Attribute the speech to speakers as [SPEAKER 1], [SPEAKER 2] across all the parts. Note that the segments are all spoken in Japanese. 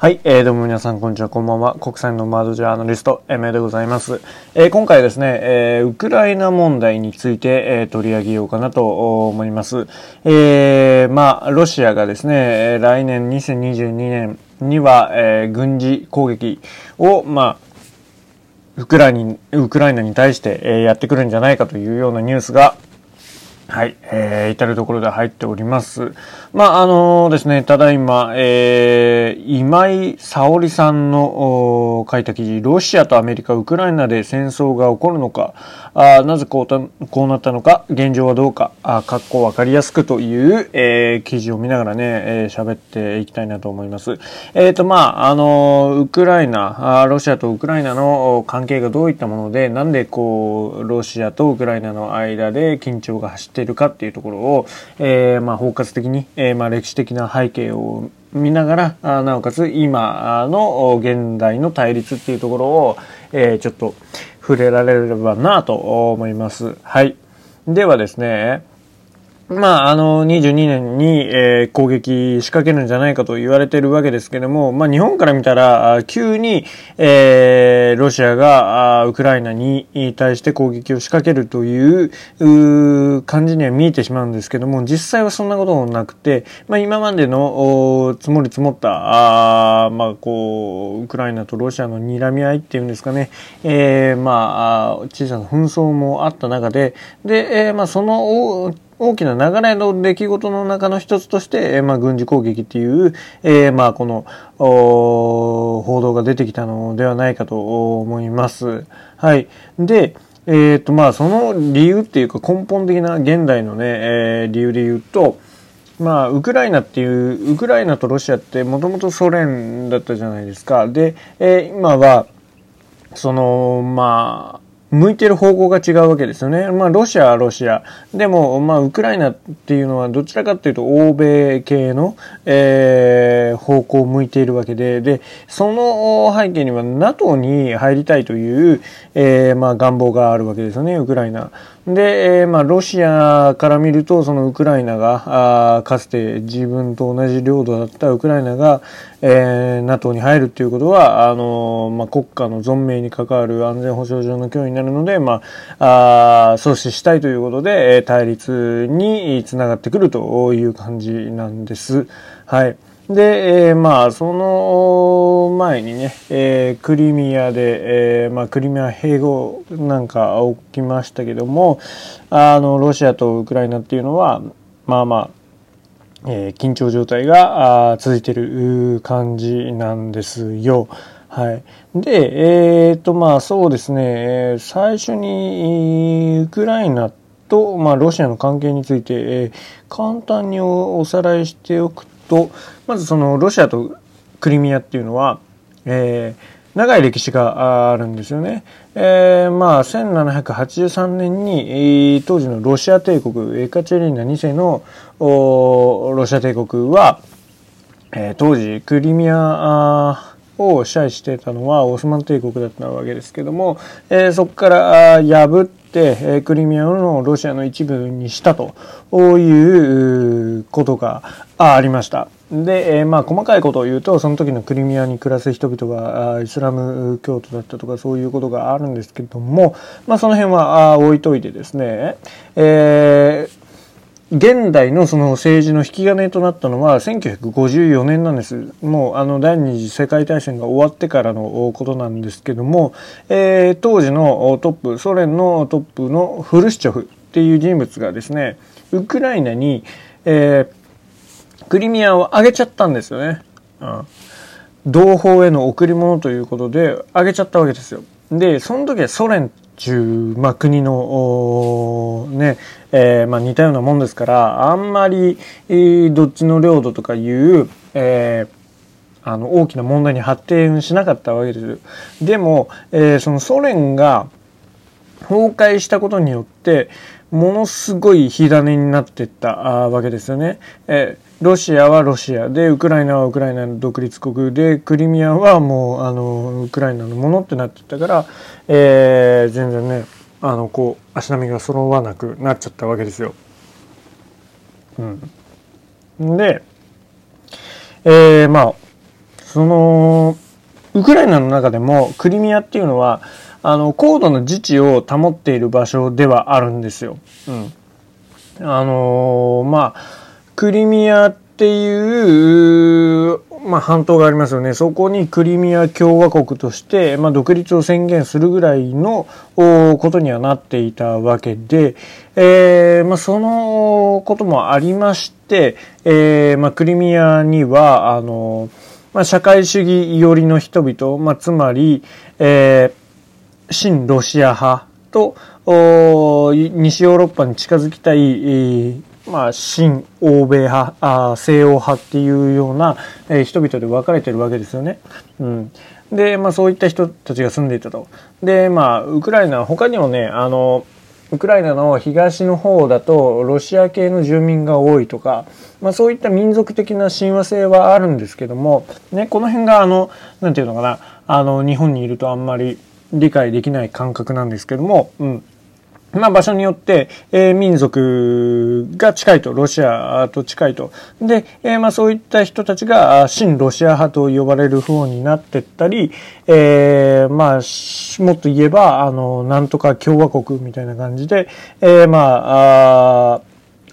[SPEAKER 1] はい、えー、どうも皆さん、こんにちは、こんばんは。国際のマードジャーナリスト、エメでございます。えー、今回ですね、えー、ウクライナ問題について、えー、取り上げようかなと思います。えー、まあ、ロシアがですね、来年2022年には、えー、軍事攻撃を、まあ、ウクライナに、ウクライナに対して、えー、やってくるんじゃないかというようなニュースが、はい、えー、至るところで入っております。まあ、あのー、ですね、ただいま、えー、今井沙織さんの書いた記事、ロシアとアメリカ、ウクライナで戦争が起こるのか、あなぜこうたこうなったのか、現状はどうか、あかっこわかりやすくという、えー、記事を見ながらね、えー、喋っていきたいなと思います。えっ、ー、と、まあ、あの、ウクライナあ、ロシアとウクライナの関係がどういったもので、なんでこう、ロシアとウクライナの間で緊張が走っているかっていうところを、えー、まあ、包括的に、えー、まあ、歴史的な背景を見ながらあ、なおかつ今の現代の対立っていうところを、えー、ちょっと触れられればなと思います。はい。ではですね、まあ、あの、22年に、えー、攻撃仕掛けるんじゃないかと言われてるわけですけども、まあ、日本から見たら、急に、えー、ロシアが、ウクライナに対して攻撃を仕掛けるというう感じには見えてしまうんですけども、実際はそんなこともなくて、まあ、今までの積もり積もった、あまあ、こう、ウクライナとロシアの睨み合いっていうんですかね、えー、まあ、小さな紛争もあった中で、で、えー、まあ、その、大きな流れの出来事の中の一つとして、えー、まあ、軍事攻撃っていう、えー、まあ、この、報道が出てきたのではないかと思います。はい。で、えっ、ー、と、まあ、その理由っていうか根本的な現代のね、えー、理由で言うと、まあ、ウクライナっていう、ウクライナとロシアってもともとソ連だったじゃないですか。で、えー、今は、その、まあ、向いてる方向が違うわけですよね。まあ、ロシアはロシア。でも、まあ、ウクライナっていうのはどちらかというと欧米系の、えー、方向を向いているわけで、で、その背景には NATO に入りたいという、えー、まあ、願望があるわけですよね、ウクライナ。で、え、まあ、ロシアから見ると、そのウクライナが、あかつて自分と同じ領土だったウクライナが、えー、NATO に入るっていうことは、あのまあ、国家の存命に関わる安全保障上の脅威になるので、まあ、あ阻止したいということで、対立につながってくるという感じなんです。はい。で、えー、まあ、その前にね、えー、クリミアで、えー、まあ、クリミア併合なんか起きましたけども、あの、ロシアとウクライナっていうのは、まあまあ、えー、緊張状態が続いてる感じなんですよ。はい。で、えっ、ー、と、まあそうですね、最初にウクライナと、まあ、ロシアの関係について、えー、簡単におさらいしておくと、まずそのロシアとクリミアっていうのは、えー、長い歴史があるんですよね。えー、まあ、1783年に、当時のロシア帝国、エカチェリーナ2世のロシア帝国は、えー、当時クリミアを支配していたのはオスマン帝国だったわけですけども、えー、そこから破って、え、クリミアのロシアの一部にしたということがありました。で、えー、まあ細かいことを言うとその時のクリミアに暮らす人々がイスラム教徒だったとかそういうことがあるんですけども、まあその辺は置いといてですね、えー現代のその政治の引き金となったのは1954年なんです。もうあの第二次世界大戦が終わってからのことなんですけども、えー、当時のトップ、ソ連のトップのフルシチョフっていう人物がですね、ウクライナに、えー、クリミアをあげちゃったんですよね。うん。同胞への贈り物ということであげちゃったわけですよ。で、その時はソ連中、まあ、国の、ね、えー、まあ、似たようなもんですから、あんまり、え、どっちの領土とかいう、えー、あの、大きな問題に発展しなかったわけです。でも、えー、そのソ連が崩壊したことによって、ものすごい火種になっていったわけですよね。えロシアはロシアで、ウクライナはウクライナの独立国で、クリミアはもう、あの、ウクライナのものってなってったから、えー、全然ね、あの、こう、足並みが揃わなくなっちゃったわけですよ。うん。で、えー、まあ、その、ウクライナの中でもクリミアっていうのは、あの、高度の自治を保っている場所ではあるんですよ。うん。あの、まあ、クリミアっていう、まあ、半島がありますよね。そこにクリミア共和国として、まあ、独立を宣言するぐらいのことにはなっていたわけで、えー、まあ、そのこともありまして、えー、まあ、クリミアには、あの、まあ、社会主義寄りの人々、まあ、つまり、えー、新ロシア派と、西ヨーロッパに近づきたい、まあ、新欧米派あ、西欧派っていうような、えー、人々で分かれてるわけですよね。うん。で、まあそういった人たちが住んでいたと。で、まあ、ウクライナ、他にもね、あの、ウクライナの東の方だとロシア系の住民が多いとか、まあそういった民族的な親和性はあるんですけども、ね、この辺があの、なんていうのかな、あの、日本にいるとあんまり理解できない感覚なんですけども、うん。まあ、場所によって、えー、民族が近いと、ロシアと近いと。で、えー、まあ、そういった人たちが、新ロシア派と呼ばれる方になってったり、えー、まあ、もっと言えば、あの、なんとか共和国みたいな感じで、えー、まあ、あ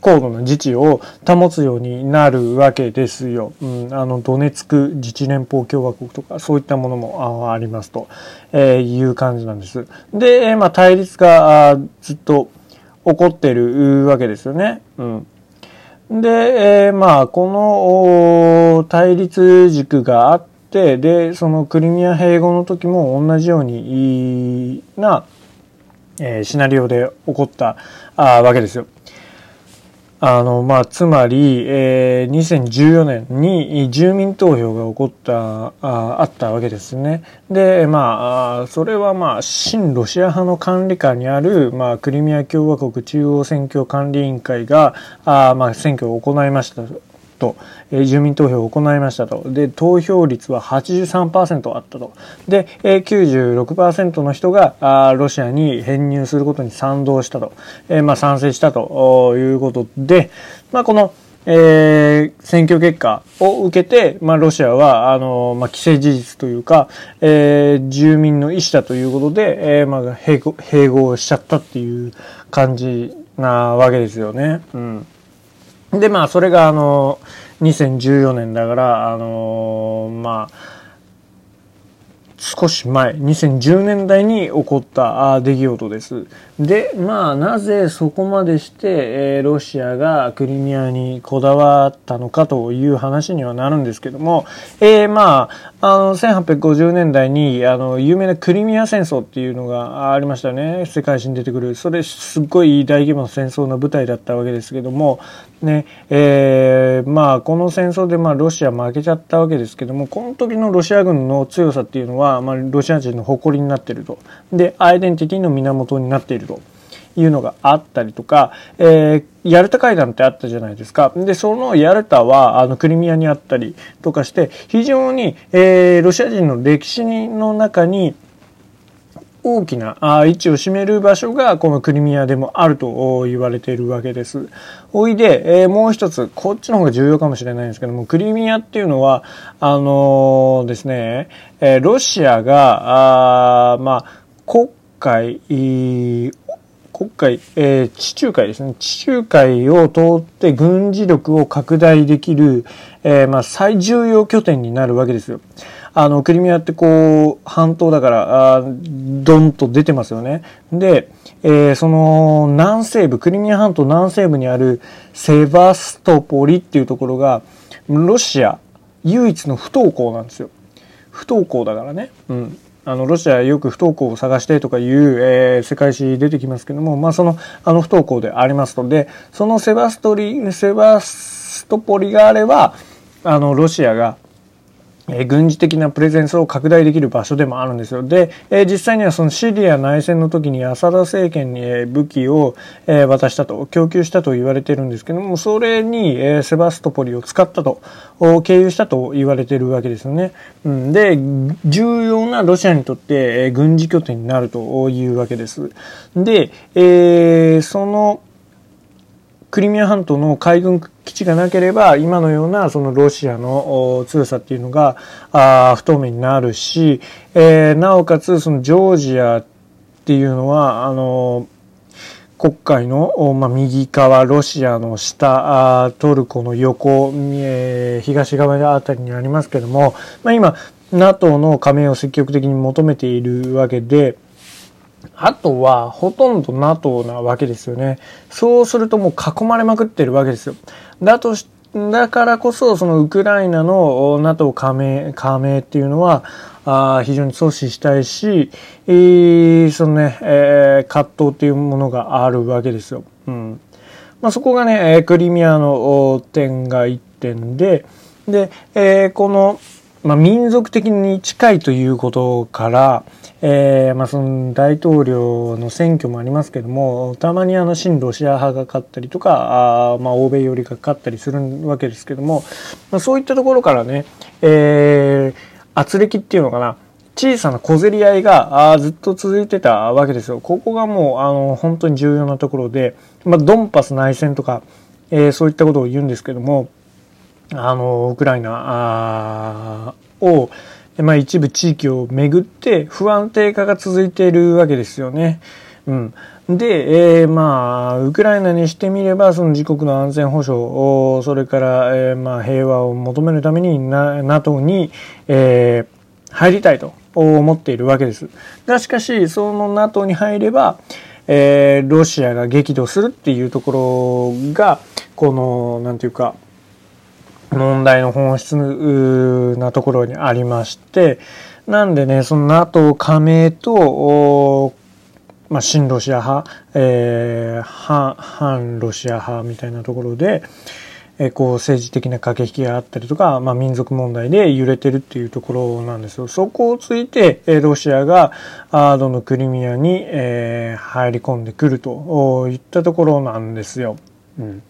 [SPEAKER 1] 高度な自治を保つようになるわけですよ。うん、あの、ドネツク自治連邦共和国とか、そういったものもありますと、えいう感じなんです。で、まあ、対立がずっと起こってるわけですよね。うん。で、えー、まあ、この対立軸があって、で、そのクリミア併合の時も同じようにな、えー、シナリオで起こったあわけですよ。あの、まあ、つまり、えー、2014年に住民投票が起こった、ああったわけですね。で、まあ、それはまあ、親ロシア派の管理下にある、まあ、クリミア共和国中央選挙管理委員会が、あまあ、選挙を行いましたと、えー、住民投票を行いましたと。で、投票率は83%あったと。で、えー、96%の人があロシアに編入することに賛同したと。えー、まあ、賛成したということで、まあ、この、えー、選挙結果を受けて、まあ、ロシアは、あの、まあ、既成事実というか、えー、住民の意思だということで、えー、まあ、併合、併合しちゃったっていう感じなわけですよね。うん。で、まあ、それが、あの、2014年だから、あのまあ、少し前、2010年代に起こった出来事です。で、まあ、なぜそこまでして、えー、ロシアがクリミアにこだわったのかという話にはなるんですけども、えー、まあ、あの、1850年代に、あの、有名なクリミア戦争っていうのがありましたね。世界史に出てくる。それ、すっごい大規模な戦争の舞台だったわけですけども、ね、えー、まあ、この戦争で、まあ、ロシア負けちゃったわけですけども、この時のロシア軍の強さっていうのは、まあ、ロシア人の誇りになっていると。で、アイデンティティの源になっていると。いうのがあったりとか、えー、ヤルタ会談ってあったじゃないですか。で、そのヤルタは、あの、クリミアにあったりとかして、非常に、えー、ロシア人の歴史の中に、大きな位置を占める場所がこのクリミアでもあると言われているわけです。おいで、えー、もう一つ、こっちの方が重要かもしれないんですけども、クリミアっていうのは、あのー、ですね、えー、ロシアが、あまあ、国会、国会、えー、地中海ですね。地中海を通って軍事力を拡大できる、えー、まあ、最重要拠点になるわけですよ。あの、クリミアってこう、半島だから、あドンと出てますよね。で、えー、その南西部、クリミア半島南西部にあるセバストポリっていうところが、ロシア唯一の不登校なんですよ。不登校だからね。うん。あの、ロシアよく不登校を探してとかいう、えー、世界史出てきますけども、まあ、その、あの不登校でありますので、そのセバストリ、セバストポリがあれば、あの、ロシアがえ軍事的なプレゼンスを拡大できる場所でもあるんですよ。で、え実際にはそのシリア内戦の時にアサダ政権にえ武器を、え渡したと、供給したと言われてるんですけども、それに、えセバストポリを使ったと、経由したと言われてるわけですよね。うん、で、重要なロシアにとって、え軍事拠点になるというわけです。で、えー、その、クリミア半島の海軍基地がなければ今のようなそのロシアの強さっていうのがあ不透明になるし、えー、なおかつそのジョージアっていうのはあの黒海の、まあ、右側、ロシアの下あ、トルコの横、えー、東側あたりにありますけども、まあ、今、NATO の加盟を積極的に求めているわけで、あとは、ほとんど NATO なわけですよね。そうするともう囲まれまくってるわけですよ。だとし、だからこそ、そのウクライナの NATO 加盟、加盟っていうのは、あ非常に阻止したいし、えー、そのね、えー、葛藤っていうものがあるわけですよ。うん。まあ、そこがね、クリミアの点が1点で、で、えー、この、まあ、民族的に近いということから、えー、まあ、その大統領の選挙もありますけども、たまにあの、親ロシア派が勝ったりとか、あまあ、欧米寄りが勝ったりするわけですけども、まあ、そういったところからね、えー、圧力っていうのかな、小さな小競り合いがあずっと続いてたわけですよ。ここがもう、あの、本当に重要なところで、まあ、ドンパス内戦とか、えー、そういったことを言うんですけども、あの、ウクライナを、まあ、一部地域をめぐって不安定化が続いているわけですよね。うん。で、えー、まあ、ウクライナにしてみれば、その自国の安全保障、それから、えー、まあ、平和を求めるために、NATO に、えー、入りたいと思っているわけです。が、しかし、その NATO に入れば、えー、ロシアが激怒するっていうところが、この、なんていうか、問題の本質なところにありまして、なんでね、その NATO 加盟と、まあ、親ロシア派、えー、反、反ロシア派みたいなところで、えー、こう政治的な駆け引きがあったりとか、まあ、民族問題で揺れてるっていうところなんですよ。そこをついて、えー、ロシアが、アードのクリミアに、えー、入り込んでくるといったところなんですよ。うん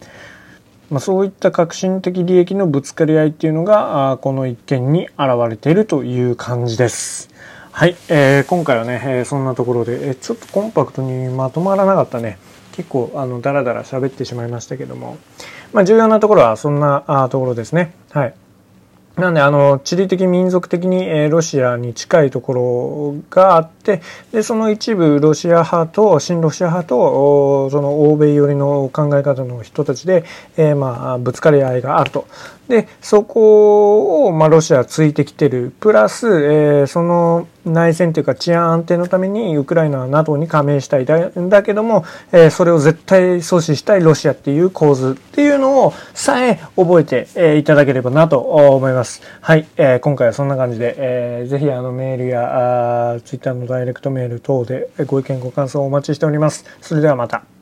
[SPEAKER 1] まあ、そういった革新的利益のぶつかり合いっていうのがあこの一件に現れているという感じです。はい、えー、今回はね、えー、そんなところで、えー、ちょっとコンパクトにまとまらなかったね。結構あのダラダラ喋ってしまいましたけども、まあ、重要なところはそんなあところですね。はい。なんで、あの、地理的民族的に、えー、ロシアに近いところがあって、で、その一部ロシア派と、親ロシア派と、その欧米寄りの考え方の人たちで、えー、まあ、ぶつかり合いがあると。で、そこを、まあ、ロシアはついてきてる。プラス、えー、その内戦というか治安安定のためにウクライナは NATO に加盟したいだだけども、えー、それを絶対阻止したいロシアっていう構図っていうのをさえ覚えて、えー、いただければなと思います。はい、えー、今回はそんな感じで、えー、ぜひあのメールやあツイッターのダイレクトメール等でご意見ご感想をお待ちしております。それではまた。